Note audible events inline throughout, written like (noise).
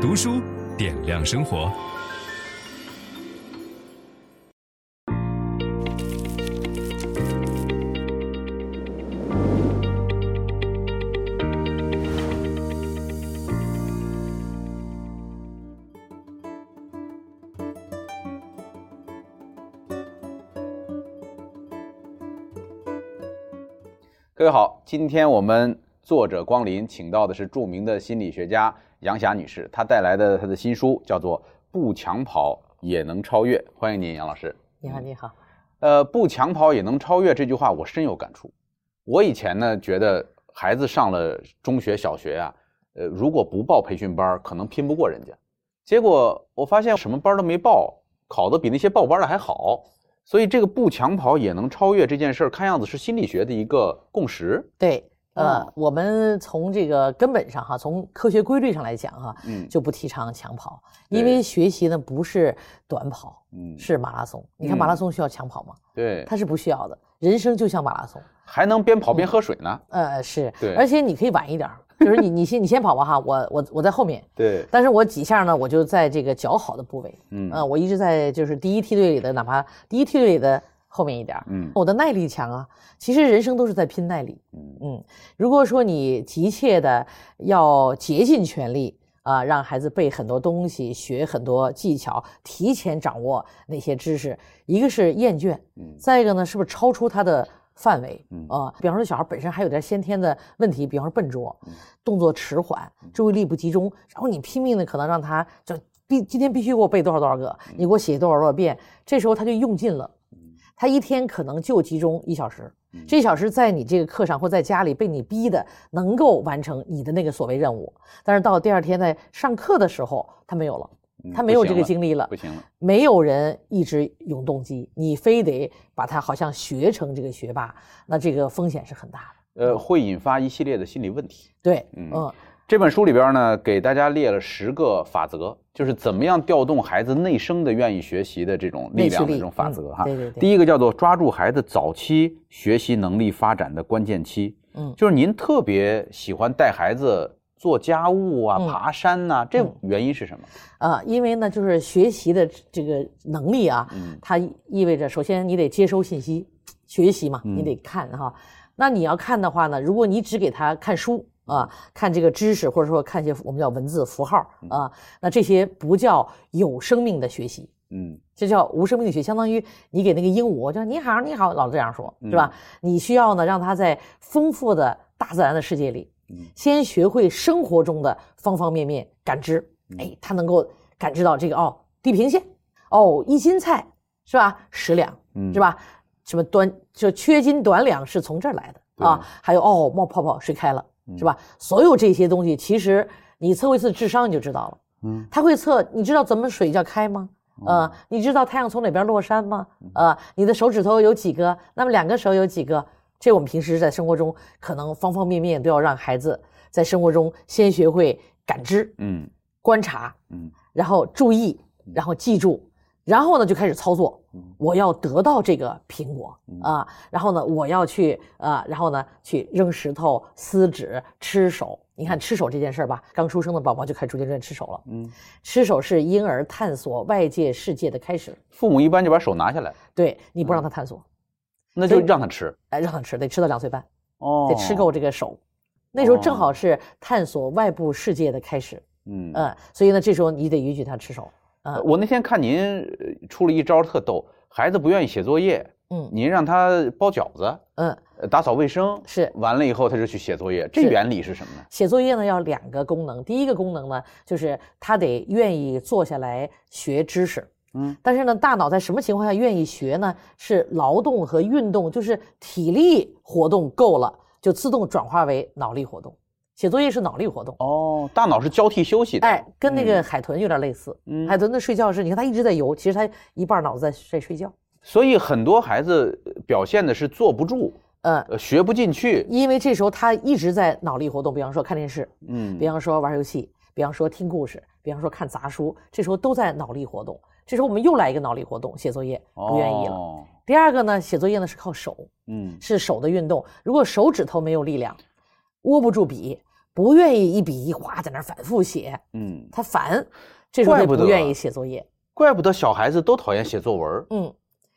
读书点亮生活。各位好，今天我们作者光临，请到的是著名的心理学家杨霞女士，她带来的她的新书叫做《不强跑也能超越》，欢迎您，杨老师。你好，你好。呃，不强跑也能超越这句话，我深有感触。我以前呢，觉得孩子上了中学、小学啊，呃，如果不报培训班，可能拼不过人家。结果我发现什么班都没报，考的比那些报班的还好。所以这个不强跑也能超越这件事儿，看样子是心理学的一个共识。对，呃，我们从这个根本上哈，从科学规律上来讲哈，嗯，就不提倡强跑，因为学习呢不是短跑，嗯，是马拉松。你看马拉松需要强跑吗？对，它是不需要的。人生就像马拉松，还能边跑边喝水呢。呃，是，对，而且你可以晚一点。就是你，你先，你先跑吧哈，我我我在后面。对。但是我几下呢，我就在这个脚好的部位。嗯。呃，我一直在就是第一梯队里的，哪怕第一梯队里的后面一点。嗯。我的耐力强啊，其实人生都是在拼耐力。嗯嗯。如果说你急切的要竭尽全力啊、呃，让孩子背很多东西，学很多技巧，提前掌握那些知识，一个是厌倦，嗯，再一个呢，是不是超出他的。范围嗯啊、呃，比方说小孩本身还有点先天的问题，比方说笨拙，动作迟缓，注意力不集中，然后你拼命的可能让他就必今天必须给我背多少多少个，你给我写多少多少遍，这时候他就用尽了，他一天可能就集中一小时，这一小时在你这个课上或在家里被你逼的能够完成你的那个所谓任务，但是到第二天在上课的时候他没有了。他没有这个精力了，不行了，没有人一直永动机，你非得把他好像学成这个学霸，那这个风险是很大的，呃，会引发一系列的心理问题。对，嗯，嗯，这本书里边呢，给大家列了十个法则，就是怎么样调动孩子内生的愿意学习的这种力量的这种法则哈。对对对。第一个叫做抓住孩子早期学习能力发展的关键期，嗯，就是您特别喜欢带孩子。做家务啊，爬山呐、这原因是什么？啊、呃，因为呢，就是学习的这个能力啊，嗯、它意味着首先你得接收信息，学习嘛，你得看哈。嗯、那你要看的话呢，如果你只给他看书啊，看这个知识，或者说看一些我们叫文字符号啊，嗯、那这些不叫有生命的学习，嗯，这叫无生命的学习，相当于你给那个鹦鹉叫你好你好，老这样说，是吧？嗯、你需要呢，让它在丰富的大自然的世界里。先学会生活中的方方面面感知，哎，它能够感知到这个哦，地平线，哦，一斤菜是吧？十两，是吧？什么短就缺斤短两是从这儿来的啊？还有哦，冒泡泡，水开了，是吧？所有这些东西，其实你测过一次智商你就知道了。嗯，他会测，你知道怎么水叫开吗？呃，你知道太阳从哪边落山吗？呃，你的手指头有几个？那么两个手有几个？这我们平时在生活中，可能方方面面都要让孩子在生活中先学会感知，嗯，观察，嗯，然后注意，然后记住，然后呢就开始操作。我要得到这个苹果啊，然后呢我要去啊，然后呢去扔石头、撕纸、吃手。你看吃手这件事儿吧，刚出生的宝宝就开始逐渐逐渐吃手了。嗯，吃手是婴儿探索外界世界的开始。父母一般就把手拿下来，对，你不让他探索。那就让他吃，哎，让他吃，得吃到两岁半，哦，得吃够这个手，那时候正好是探索外部世界的开始，嗯嗯，所以呢，这时候你得允许他吃手。嗯，我那天看您出了一招特逗，孩子不愿意写作业，嗯，您让他包饺子，嗯，打扫卫生，是，完了以后他就去写作业，这原理是什么呢？写作业呢要两个功能，第一个功能呢就是他得愿意坐下来学知识。嗯，但是呢，大脑在什么情况下愿意学呢？是劳动和运动，就是体力活动够了，就自动转化为脑力活动。写作业是脑力活动哦，大脑是交替休息的，哎，跟那个海豚有点类似。嗯，海豚的睡觉是，你看它一直在游，其实它一半脑子在在睡觉。所以很多孩子表现的是坐不住，呃，学不进去，因为这时候他一直在脑力活动，比方说看电视，嗯，比方说玩游戏，比方说听故事，比方说看杂书，这时候都在脑力活动。这时候我们又来一个脑力活动，写作业不愿意了。哦、第二个呢，写作业呢是靠手，嗯，是手的运动。如果手指头没有力量，握不住笔，不愿意一笔一划在那儿反复写，嗯，他烦，这时候他不愿意写作业。怪不得小孩子都讨厌写作文，嗯，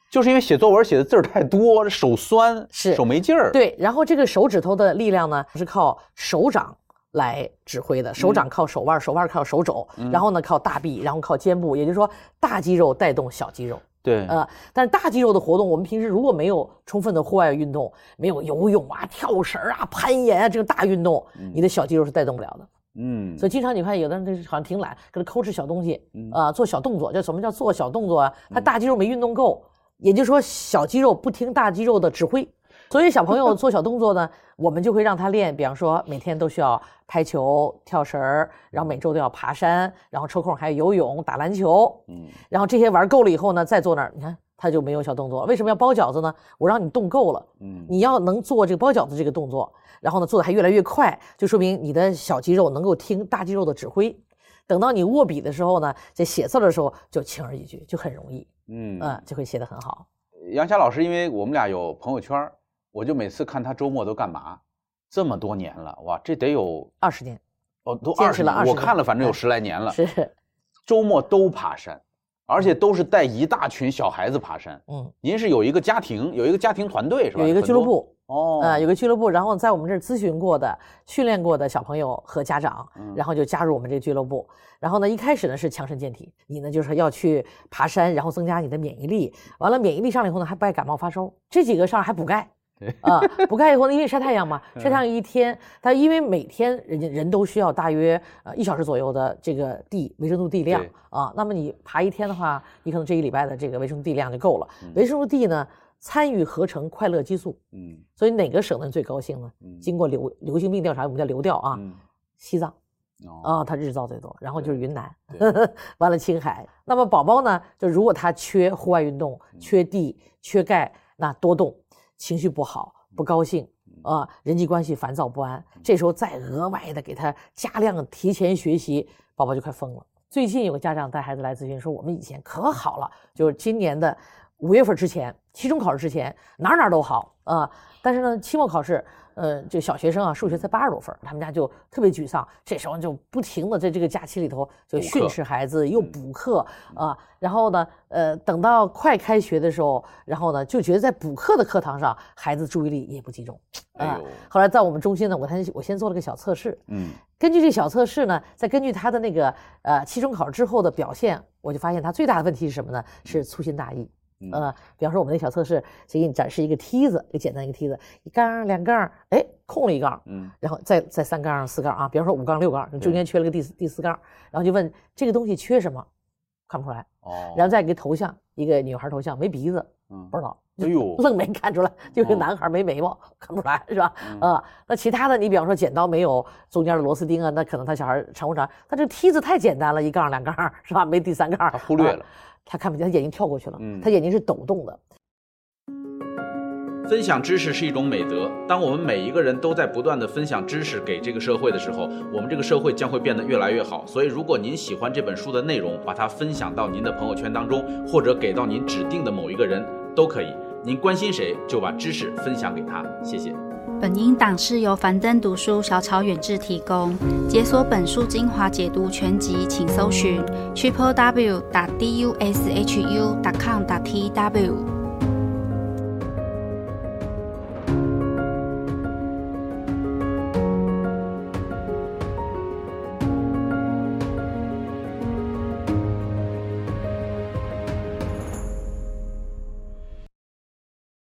就是因为写作文写的字儿太多，手酸，是手没劲儿。对，然后这个手指头的力量呢，是靠手掌来指挥的，手掌靠手腕，手腕靠手肘，然后呢靠大臂，然后靠肩部，也就是说大肌肉带动小肌肉。对，呃，但是大肌肉的活动，我们平时如果没有充分的户外运动，没有游泳啊、跳绳啊、攀岩啊这个大运动，你的小肌肉是带动不了的。嗯，所以经常你看有的人他是好像挺懒，搁那抠吃小东西，啊，做小动作，叫什么叫做小动作啊？他大肌肉没运动够，也就是说小肌肉不听大肌肉的指挥。所以小朋友 (laughs) 做小动作呢，我们就会让他练，比方说每天都需要拍球、跳绳儿，然后每周都要爬山，然后抽空还有游泳、打篮球。嗯，然后这些玩够了以后呢，再坐那儿，你看他就没有小动作。为什么要包饺子呢？我让你动够了，嗯，你要能做这个包饺子这个动作，然后呢做的还越来越快，就说明你的小肌肉能够听大肌肉的指挥。等到你握笔的时候呢，在写字的时候就轻而易举，就很容易，嗯嗯，就会写得很好。杨霞老师，因为我们俩有朋友圈。我就每次看他周末都干嘛，这么多年了，哇，这得有二十年，哦，都二十年，我看了，反正有十来年了。是，周末都爬山，而且都是带一大群小孩子爬山。嗯，您是有一个家庭，有一个家庭团队是吧？有一个俱乐部。哦，呃，有个俱乐部，然后在我们这儿咨询过的、训练过的小朋友和家长，然后就加入我们这个俱乐部。然后呢，一开始呢是强身健体，你呢就是要去爬山，然后增加你的免疫力。完了，免疫力上来以后呢，还不爱感冒发烧。这几个上还补钙。(laughs) 啊，补钙以后呢，因为晒太阳嘛，晒太阳一天，它因为每天人家人都需要大约呃一小时左右的这个 D 维生素 D 量啊，那么你爬一天的话，你可能这一礼拜的这个维生素 D 量就够了。维生素 D 呢，参与合成快乐激素，嗯，所以哪个省的最高兴呢？经过流流行病调查，我们叫流调啊，西藏，啊，它日照最多，然后就是云南，(laughs) 完了青海。那么宝宝呢，就如果他缺户外运动、缺地、缺钙，那多动。情绪不好，不高兴啊，人际关系烦躁不安，这时候再额外的给他加量提前学习，宝宝就快疯了。最近有个家长带孩子来咨询说，我们以前可好了，就是今年的五月份之前，期中考试之前哪哪都好啊，但是呢，期末考试。呃，这小学生啊，数学才八十多分，他们家就特别沮丧。这时候就不停的在这个假期里头就训斥孩子，又补课啊。然后呢，呃，等到快开学的时候，然后呢，就觉得在补课的课堂上，孩子注意力也不集中啊。后来在我们中心呢，我先我先做了个小测试，嗯，根据这小测试呢，再根据他的那个呃期中考试之后的表现，我就发现他最大的问题是什么呢？是粗心大意。呃，比方说我们那小测试，先给你展示一个梯子，一个简单一个梯子，一杠两杠，哎，空了一杠，嗯，然后再再三杠四杠啊，比方说五杠六杠，你中间缺了个第四第四杠，然后就问这个东西缺什么，看不出来，哦，然后再一个头像，一个女孩头像，没鼻子，嗯，不知道，哎呦，愣没看出来，就一个男孩没眉毛，看不出来是吧？啊，那其他的你比方说剪刀没有中间的螺丝钉啊，那可能他小孩长不长？他这个梯子太简单了，一杠两杠是吧？没第三杠，他忽略了。他看不见，他眼睛跳过去了。嗯，他眼睛是抖动的。分享知识是一种美德。当我们每一个人都在不断的分享知识给这个社会的时候，我们这个社会将会变得越来越好。所以，如果您喜欢这本书的内容，把它分享到您的朋友圈当中，或者给到您指定的某一个人都可以。您关心谁，就把知识分享给他。谢谢。本音档是由樊登读书小草远志提供。解锁本书精华解读全集，请搜寻 triple w 打 d u s h u 打 com 打 t w。